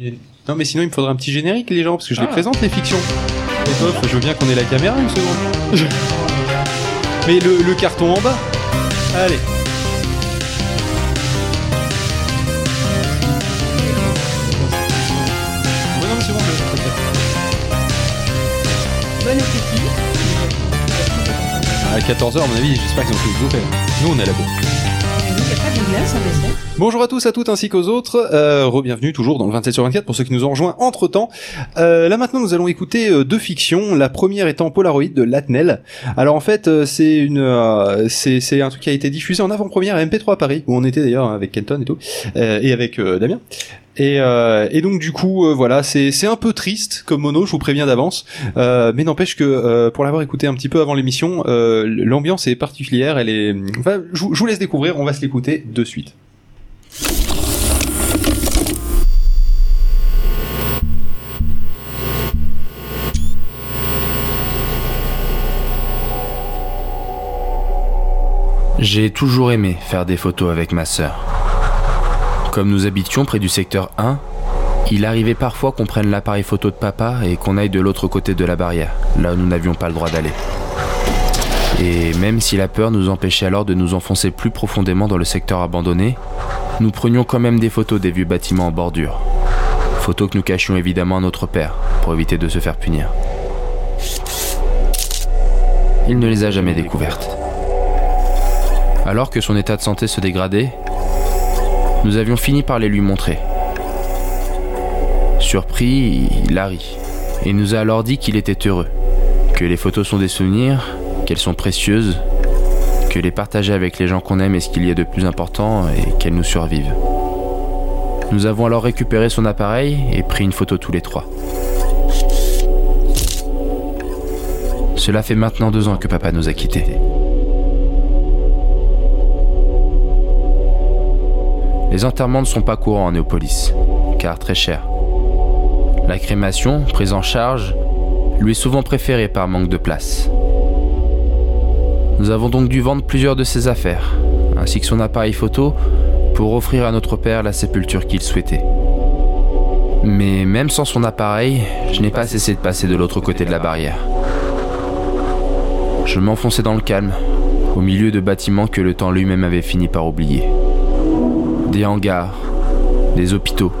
Non, mais sinon, il me faudra un petit générique, les gens, parce que je les Ah. présente, les fictions. Et hop, je veux bien qu'on ait la caméra une seconde. mais le, le carton en bas. Allez. À 14h, à mon avis, j'espère qu'ils ont fait le bouffer. Nous, on est à la bourre. Il n'y a pas de glace en dessert. Bonjour à tous, à toutes ainsi qu'aux autres. Euh, Re-bienvenue toujours dans le 27 sur 24 pour ceux qui nous ont rejoints entre temps. Euh, là maintenant, nous allons écouter euh, deux fictions. La première étant Polaroid de Latnel. Alors en fait, euh, c'est une, euh, c'est c'est un truc qui a été diffusé en avant-première à MP3 à Paris où on était d'ailleurs hein, avec Kenton et tout euh, et avec euh, Damien. Et, euh, et donc du coup euh, voilà c'est c'est un peu triste comme mono je vous préviens d'avance euh, mais n'empêche que euh, pour l'avoir écouté un petit peu avant l'émission euh, l'ambiance est particulière elle est enfin je vous je vous laisse découvrir on va se l'écouter de suite J'ai toujours aimé faire des photos avec ma sœur. Comme nous habitions près du secteur 1, il arrivait parfois qu'on prenne l'appareil photo de papa et qu'on aille de l'autre côté de la barrière, là où nous n'avions pas le droit d'aller. Et même si la peur nous empêchait alors de nous enfoncer plus profondément dans le secteur abandonné, nous prenions quand même des photos des vieux bâtiments en bordure. Photos que nous cachions évidemment à notre père, pour éviter de se faire punir. Il ne les a jamais découvertes. Alors que son état de santé se dégradait, nous avions fini par les lui montrer. Surpris, il a ri et nous a alors dit qu'il était heureux, que les photos sont des souvenirs, qu'elles sont précieuses, que les partager avec les gens qu'on aime est ce qu'il y a de plus important et qu'elles nous survivent. Nous avons alors récupéré son appareil et pris une photo tous les trois. Cela fait maintenant deux ans que papa nous a quittés. Les enterrements ne sont pas courants en Néopolis, car très chers. La crémation, prise en charge, lui est souvent préférée par manque de place. Nous avons donc dû vendre plusieurs de ses affaires, ainsi que son appareil photo, pour offrir à notre père la sépulture qu'il souhaitait. Mais même sans son appareil, je n'ai pas cessé de passer de l'autre côté de la barrière. Je m'enfonçais dans le calme, au milieu de bâtiments que le temps lui-même avait fini par oublier des hangars, des hôpitaux,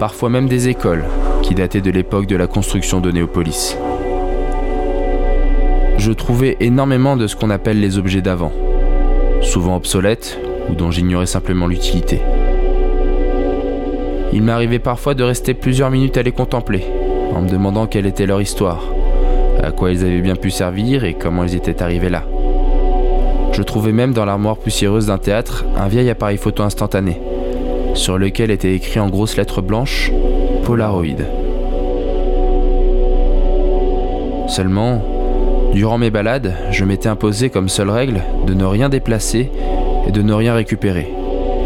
parfois même des écoles qui dataient de l'époque de la construction de Néopolis. Je trouvais énormément de ce qu'on appelle les objets d'avant, souvent obsolètes ou dont j'ignorais simplement l'utilité. Il m'arrivait parfois de rester plusieurs minutes à les contempler, en me demandant quelle était leur histoire, à quoi ils avaient bien pu servir et comment ils étaient arrivés là. Je trouvais même dans l'armoire poussiéreuse d'un théâtre un vieil appareil photo instantané, sur lequel était écrit en grosses lettres blanches Polaroid. Seulement, durant mes balades, je m'étais imposé comme seule règle de ne rien déplacer et de ne rien récupérer,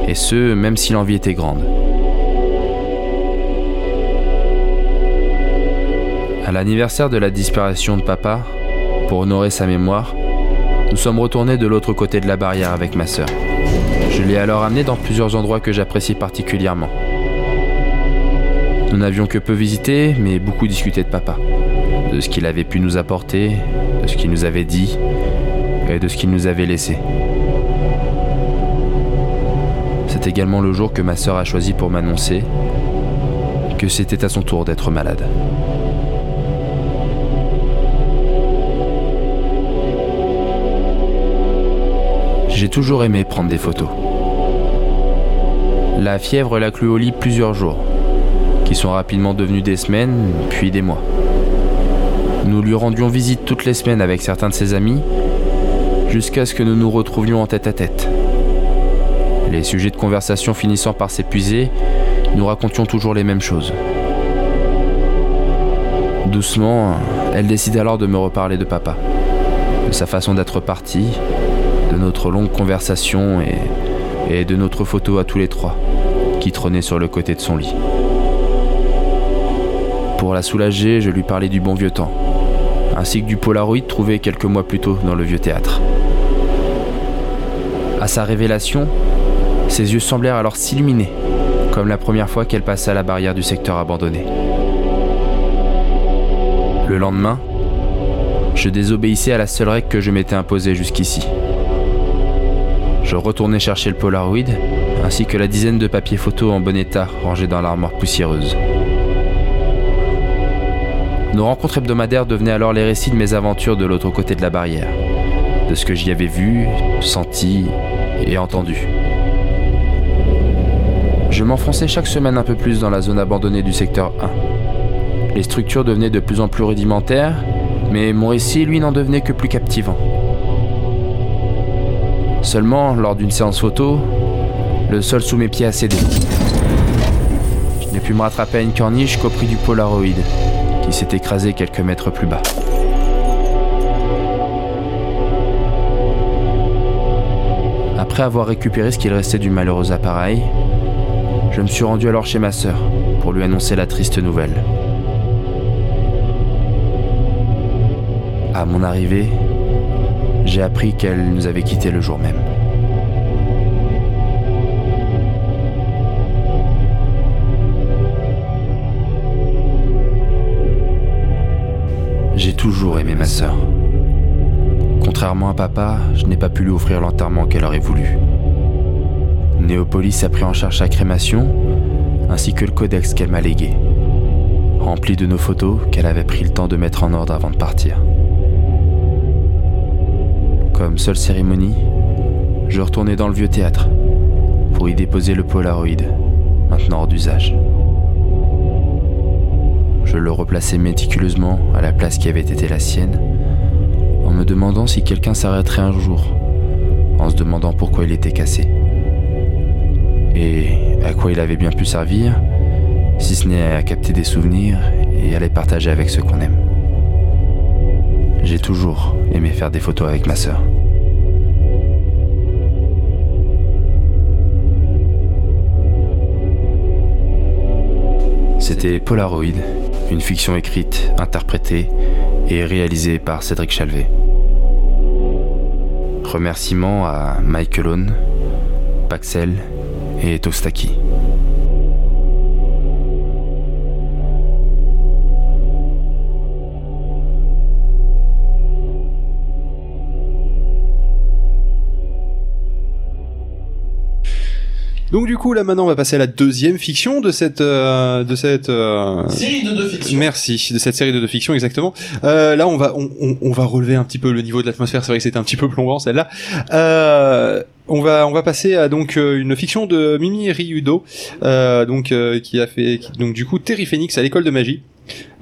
et ce, même si l'envie était grande. À l'anniversaire de la disparition de papa, pour honorer sa mémoire, nous sommes retournés de l'autre côté de la barrière avec ma sœur. Je l'ai alors amené dans plusieurs endroits que j'apprécie particulièrement. Nous n'avions que peu visité, mais beaucoup discuté de papa. De ce qu'il avait pu nous apporter, de ce qu'il nous avait dit, et de ce qu'il nous avait laissé. C'est également le jour que ma sœur a choisi pour m'annoncer que c'était à son tour d'être malade. J'ai toujours aimé prendre des photos. La fièvre l'a cloué au lit plusieurs jours, qui sont rapidement devenus des semaines, puis des mois. Nous lui rendions visite toutes les semaines avec certains de ses amis, jusqu'à ce que nous nous retrouvions en tête à tête. Les sujets de conversation finissant par s'épuiser, nous racontions toujours les mêmes choses. Doucement, elle décide alors de me reparler de papa, de sa façon d'être parti, de notre longue conversation et, de notre photo à tous les trois, qui trônait sur le côté de son lit. Pour la soulager, je lui parlais du bon vieux temps, ainsi que du Polaroid trouvé quelques mois plus tôt dans le vieux théâtre. À sa révélation, ses yeux semblèrent alors s'illuminer, comme la première fois qu'elle passait à la barrière du secteur abandonné. Le lendemain, je désobéissais à la seule règle que je m'étais imposée jusqu'ici. Je retournais chercher le Polaroid, ainsi que la dizaine de papiers photos en bon état rangés dans l'armoire poussiéreuse. Nos rencontres hebdomadaires devenaient alors les récits de mes aventures de l'autre côté de la barrière, de ce que j'y avais vu, senti et entendu. Je m'enfonçais chaque semaine un peu plus dans la zone abandonnée du secteur 1. Les structures devenaient de plus en plus rudimentaires, mais mon récit, lui, n'en devenait que plus captivant. Seulement, lors d'une séance photo, le sol sous mes pieds a cédé. Je n'ai pu me rattraper à une corniche qu'au prix du Polaroid, qui s'est écrasé quelques mètres plus bas. Après avoir récupéré ce qu'il restait du malheureux appareil, je me suis rendu alors chez ma sœur pour lui annoncer la triste nouvelle. À mon arrivée, j'ai appris qu'elle nous avait quittés le jour même. J'ai toujours aimé ma sœur. Contrairement à papa, je n'ai pas pu lui offrir l'enterrement qu'elle aurait voulu. Néopolis a pris en charge sa crémation, ainsi que le codex qu'elle m'a légué, rempli de nos photos qu'elle avait pris le temps de mettre en ordre avant de partir. Comme seule cérémonie, je retournais dans le vieux théâtre pour y déposer le Polaroid, maintenant hors d'usage. Je le replaçais méticuleusement à la place qui avait été la sienne, en me demandant si quelqu'un s'arrêterait un jour, en se demandant pourquoi il était cassé. Et à quoi il avait bien pu servir, si ce n'est à capter des souvenirs et à les partager avec ceux qu'on aime. J'ai toujours aimé faire des photos avec ma sœur. C'était Polaroid, une fiction écrite, interprétée et réalisée par Cédric Chalvet. Remerciements à Mike Lone, Paxel et Tostaki. Donc du coup là maintenant on va passer à la deuxième fiction de cette euh, de cette euh, Série de deux fictions. Merci de cette série de deux fictions exactement. Euh, là on va on, on, on va relever un petit peu le niveau de l'atmosphère. C'est vrai que c'était un petit peu plombant celle-là. Euh, on va on va passer à donc euh, une fiction de Mimi Ryudo euh, donc euh, qui a fait qui- donc du coup Terry Phoenix à l'école de magie.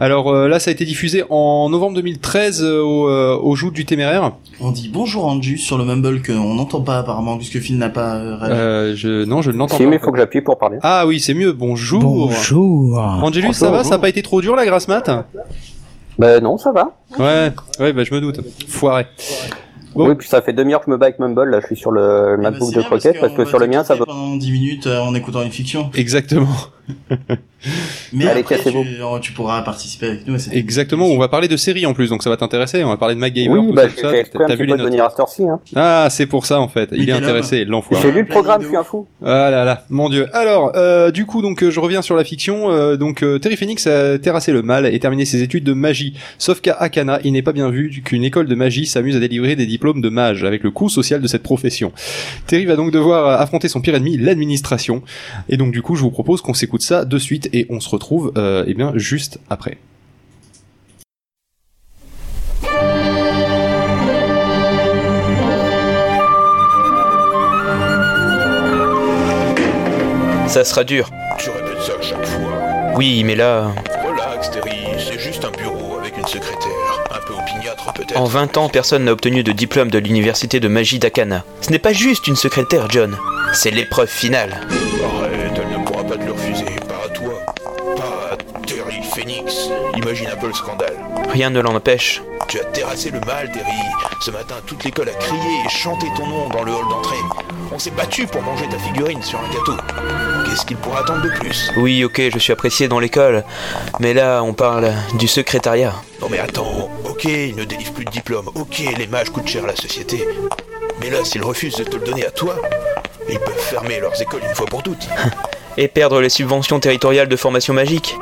Alors euh, là ça a été diffusé en novembre 2013 euh, au, euh, au jour du téméraire. On dit bonjour Anju sur le Mumble qu'on n'entend pas apparemment puisque Phil n'a pas euh, réagi. Euh, je non je ne l'entends Si, pas. mais il faut que j'appuie pour parler. Ah oui c'est mieux. Bonjour. Bonjour. Angelus ça va? Ça a pas été trop dur la grasse mat? Ben non, ça va. Ouais ouais bah je me doute. Foiré. Bon. Oui, puis ça fait demi-heure que je me bats avec Mumble, là je suis sur le Eh ben, MacBook c'est de croquette, parce que va sur le mien ça veut... pendant 10 minutes euh, en écoutant une fiction. Exactement. Mais Allez, après tu, oh, tu pourras participer avec nous. Exactement, on va parler de séries en plus, donc ça va t'intéresser. On va parler de MacGyver, Oui, tout bah ça, T'as vu les notes hein. Ah, c'est pour ça en fait. Il est intéressé, l'enfoiré. J'ai lu le programme, je suis un fou. Ah là là, mon dieu. Alors, euh, du coup, donc euh, je reviens sur la fiction. Euh, donc euh, Terry Phoenix a terrassé le mal et terminé ses études de magie. Sauf qu'à Akana, il n'est pas bien vu qu'une école de magie s'amuse à délivrer des diplômes de mage avec le coût social de cette profession. Terry va donc devoir euh, affronter son pire ennemi, l'administration. Et donc du coup, je vous propose qu'on s'écoute ça de suite et on se retrouve, euh, eh bien, juste après. Ça sera dur. Tu répètes ça à chaque fois. Oui, mais là, Relax, Terry, c'est juste un bureau avec une secrétaire. Un peu opiniâtre peut-être. en 20 ans, personne n'a obtenu de diplôme de l'université de magie d'Akana. Ce n'est pas juste une secrétaire, John. C'est l'épreuve finale. Imagine un peu le scandale. Rien ne l'en empêche. Tu as terrassé le mal, Terry. Ce matin, toute l'école a crié et chanté ton nom dans le hall d'entrée. On s'est battu pour manger ta figurine sur un gâteau. Qu'est-ce qu'il pourra attendre de plus? Oui, ok, je suis apprécié dans l'école. Mais là, on parle du secrétariat. Non mais attends, ok, il ne délivre plus de diplôme, ok, les mages coûtent cher à la société. Mais là, s'il refuse de te le donner à toi, Ils peuvent fermer leurs écoles une fois pour toutes. Et perdre les subventions territoriales de formation magique.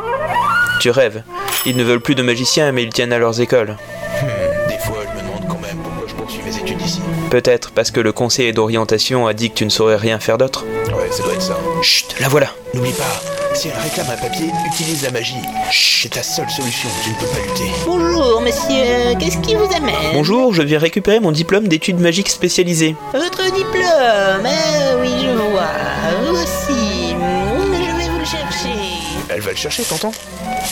Tu rêves. Ils ne veulent plus de magiciens, mais ils tiennent à leurs écoles. Hmm, des fois, je me demande quand même pourquoi je poursuis mes études ici. Peut-être parce que le conseiller d'orientation a dit que tu ne saurais rien faire d'autre. Ouais, ça doit être ça. Chut, la voilà. N'oublie pas, si elle réclame un papier, utilise la magie. Chut, c'est ta seule solution, tu ne peux pas lutter. Bonjour, monsieur. Qu'est-ce qui vous amène? Bonjour, je viens récupérer mon diplôme d'études magiques spécialisées. Votre diplôme? Ah oui, je vois. Vous aussi. Hmm, Je vais vous le chercher. Elle va le chercher, t'entends?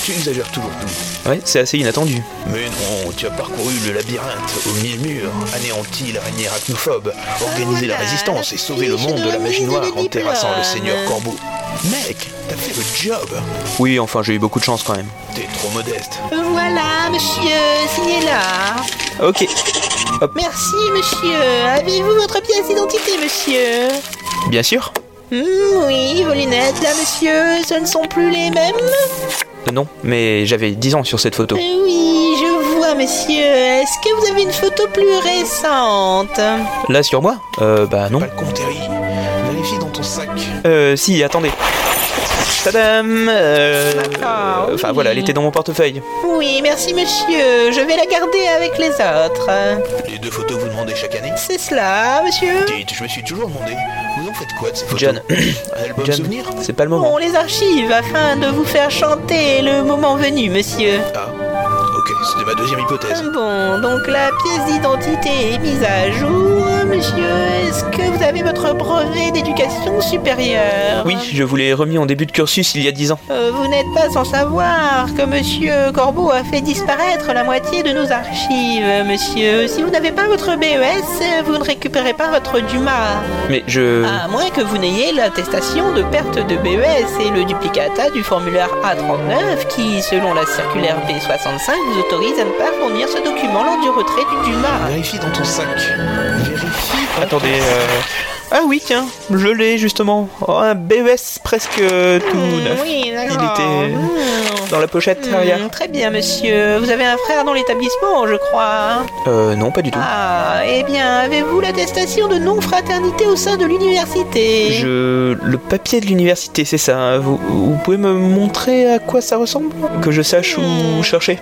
Tu exagères toujours tout. Ouais, c'est assez inattendu. Mais non, tu as parcouru le labyrinthe aux mille murs, anéanti l'araignée arachnophobe, organisé la résistance et sauvé le monde de la magie noire en terrassant le seigneur Corbeau. Mec, t'as fait le job Oui, enfin, j'ai eu beaucoup de chance quand même. T'es trop modeste. Voilà, monsieur. Signez là. Ok. Merci, monsieur. Avez-vous votre pièce d'identité, monsieur? Bien sûr. Hmm, Oui, vos lunettes, là, monsieur, ce ne sont plus les mêmes non, mais j'avais 10 ans sur cette photo. Euh, Oui, je vois, monsieur. Est-ce que vous avez une photo plus récente? Là, sur moi? Euh, bah non. Pas le con, Terry. Vérifie dans ton sac. Euh, si, attendez. Tadam euh, D'accord, Enfin oui. voilà, elle était dans mon portefeuille. Oui, merci, monsieur. Je vais la garder avec les autres. Les deux photos vous demandez chaque année C'est cela, monsieur Dites, je me suis toujours demandé, vous en faites quoi de ces photos John, Un album John, souvenir c'est pas le moment. On les archive afin de vous faire chanter le moment venu, monsieur. Ah, c'était ma deuxième hypothèse. Bon, donc la pièce d'identité est mise à jour, monsieur. Est-ce que vous avez votre brevet d'éducation supérieure Oui, je vous l'ai remis en début de cursus il y a 10 ans. Euh, vous n'êtes pas sans savoir que Monsieur Corbeau a fait disparaître la moitié de nos archives, monsieur. Si vous n'avez pas votre BES, vous ne récupérez pas votre Dumas. Mais je... À moins que vous n'ayez l'attestation de perte de BES et le duplicata du formulaire A39 qui, selon la circulaire B65, vous autorise à ne pas fournir ce document lors du retrait du Dumas. Vérifie dans ton sac. Vérifie. dans Attendez, ton sac. euh... Ah oui, tiens, je l'ai justement. Oh, un BES presque euh, tout Hmm, neuf. oui, Il était Hmm. Dans la pochette Hmm, arrière. très bien, monsieur. Vous avez un frère dans l'établissement, je crois. Euh, non, pas du tout. Ah, eh bien, avez-vous l'attestation de non-fraternité au sein de l'université? Je... Le papier de l'université, c'est ça. hein. Vous, vous pouvez me montrer à quoi ça ressemble? Que je sache où Hmm. chercher?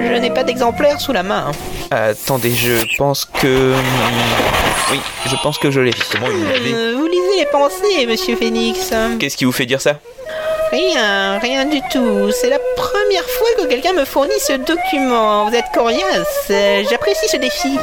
Je n'ai pas d'exemplaire sous la main. Attendez, je pense que... Oui, je pense que je l'ai. Euh, vous lisez les pensées, monsieur Phoenix. Qu'est-ce qui vous fait dire ça? Rien, rien du tout. C'est la première fois que quelqu'un me fournit ce document. Vous êtes coriace. J'apprécie ce défi.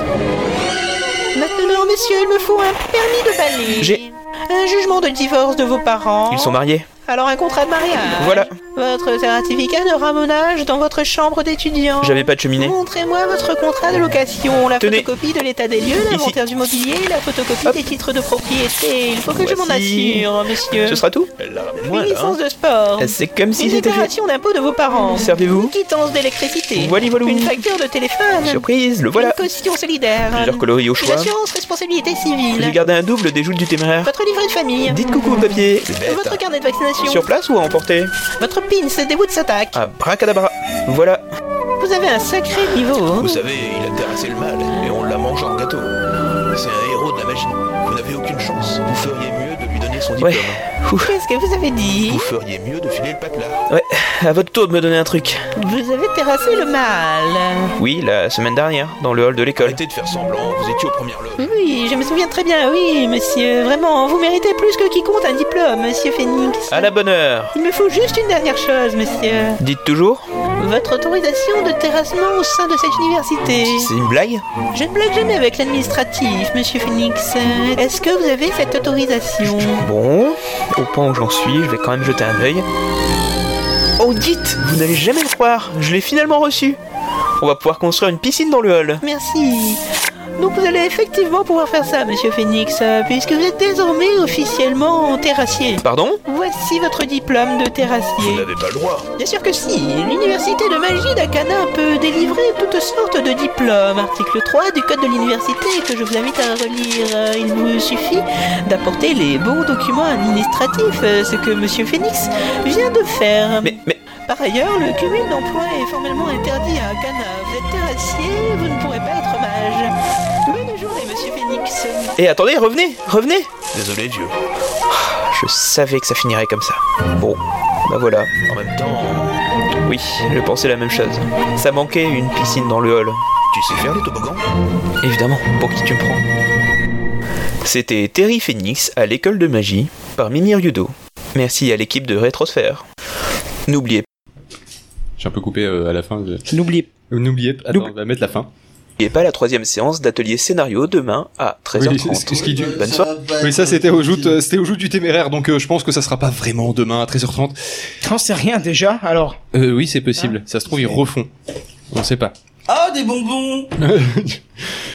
Maintenant, monsieur, il me faut un permis de balai. J'ai- Un jugement de divorce de vos parents. Ils sont mariés Alors un contrat de mariage. Voilà. Votre certificat de ramonage dans votre chambre d'étudiant. J'avais pas de cheminée. Montrez-moi votre contrat de location, la Tenez. photocopie de l'état des lieux, l'inventaire du mobilier, la photocopie Hop. des titres de propriété. Il faut que je m'en assure, monsieur. Ce sera tout l'a ramené Une moi, là. licence hein. de sport. C'est comme si Une c'était fait. déclaration d'impôt de vos parents. Servez-vous Une quittance d'électricité. Voilà, voilà. Une facture de téléphone. Surprise, le voilà Une caution solidaire. Plusieurs coloris au Une choix. assurance responsabilité civile. J'ai gardé un double des joutes du téméraire. Votre livret de famille. Dites coucou au papier. Votre carnet de vaccination. Sur place ou à emporter? Votre pins, des bouts de Satak. Ah, bracadabra. Voilà. Vous avez un sacré niveau. hein. Vous savez, il a terrassé le mal et on l'a mangé en gâteau. C'est un héros de la magie. Vous n'avez aucune chance. Vous feriez mieux de lui donner son diplôme. Ouais. Qu'est-ce que vous avez dit? Vous feriez mieux de filer le patlard. Ouais, à votre tour de me donner un truc. Vous avez terrassé le mal. Oui, la semaine dernière, dans le hall de l'école. Arrêtez de faire semblant, vous étiez aux premières loges. Oui, je me souviens très bien, oui, monsieur. Vraiment, vous méritez plus que quiconque un diplôme, monsieur Phoenix. À la bonne heure. Il me faut juste une dernière chose, monsieur. Dites toujours Votre autorisation de terrassement au sein de cette université. C'est une blague? Je ne blague jamais avec l'administratif, monsieur Phoenix. Est-ce que vous avez cette autorisation? Bon, au point où j'en suis, je vais quand même jeter un œil. Oh, dites Vous n'allez jamais le croire, je l'ai finalement reçu On va pouvoir construire une piscine dans le hall. Merci. Donc vous allez effectivement pouvoir faire ça, monsieur Phoenix, euh, puisque vous êtes désormais officiellement terrassier. Pardon? Voici votre diplôme de Vous terrassier. n'avez pas le droit. Bien sûr que si, l'université de magie d'Akana peut délivrer toutes sortes de diplômes. Article 3 du code de l'université que je vous invite à relire. Euh, Il vous suffit d'apporter les bons documents administratifs, euh, ce que monsieur Phoenix vient de faire. Mais, mais, Par ailleurs, le cumul d'emplois est formellement interdit à Akana. Vous êtes terrassier, vous ne pourrez pas être mage. Et attendez, revenez, revenez Désolé, vieux. Je savais que ça finirait comme ça. Bon, bah voilà. En même temps, Oui, je pensais la même chose. Ça manquait une piscine dans le hall. tu sais faire les toboggans? Évidemment, pour qui tu me prends? C'était Terry Phoenix à l'école de magie par Mimir Yudo. Merci à l'équipe de Rétrosphère. N'oubliez J'ai un peu coupé euh, à la fin. je- N'oubliez Euh, N'oubliez pas. Attends, on va mettre la fin. Pas la troisième séance d'atelier scénario demain à 13h30. Oui, ce- ce qui- Bonne soirée. Oui, ça c'était au joute, euh, c'était au joute du téméraire, donc euh, je pense que ça sera pas vraiment demain à 13h30. J'en sais rien déjà, alors? Euh, oui, c'est possible. Ça se trouve ils refont. On sait pas. Ah, des bonbons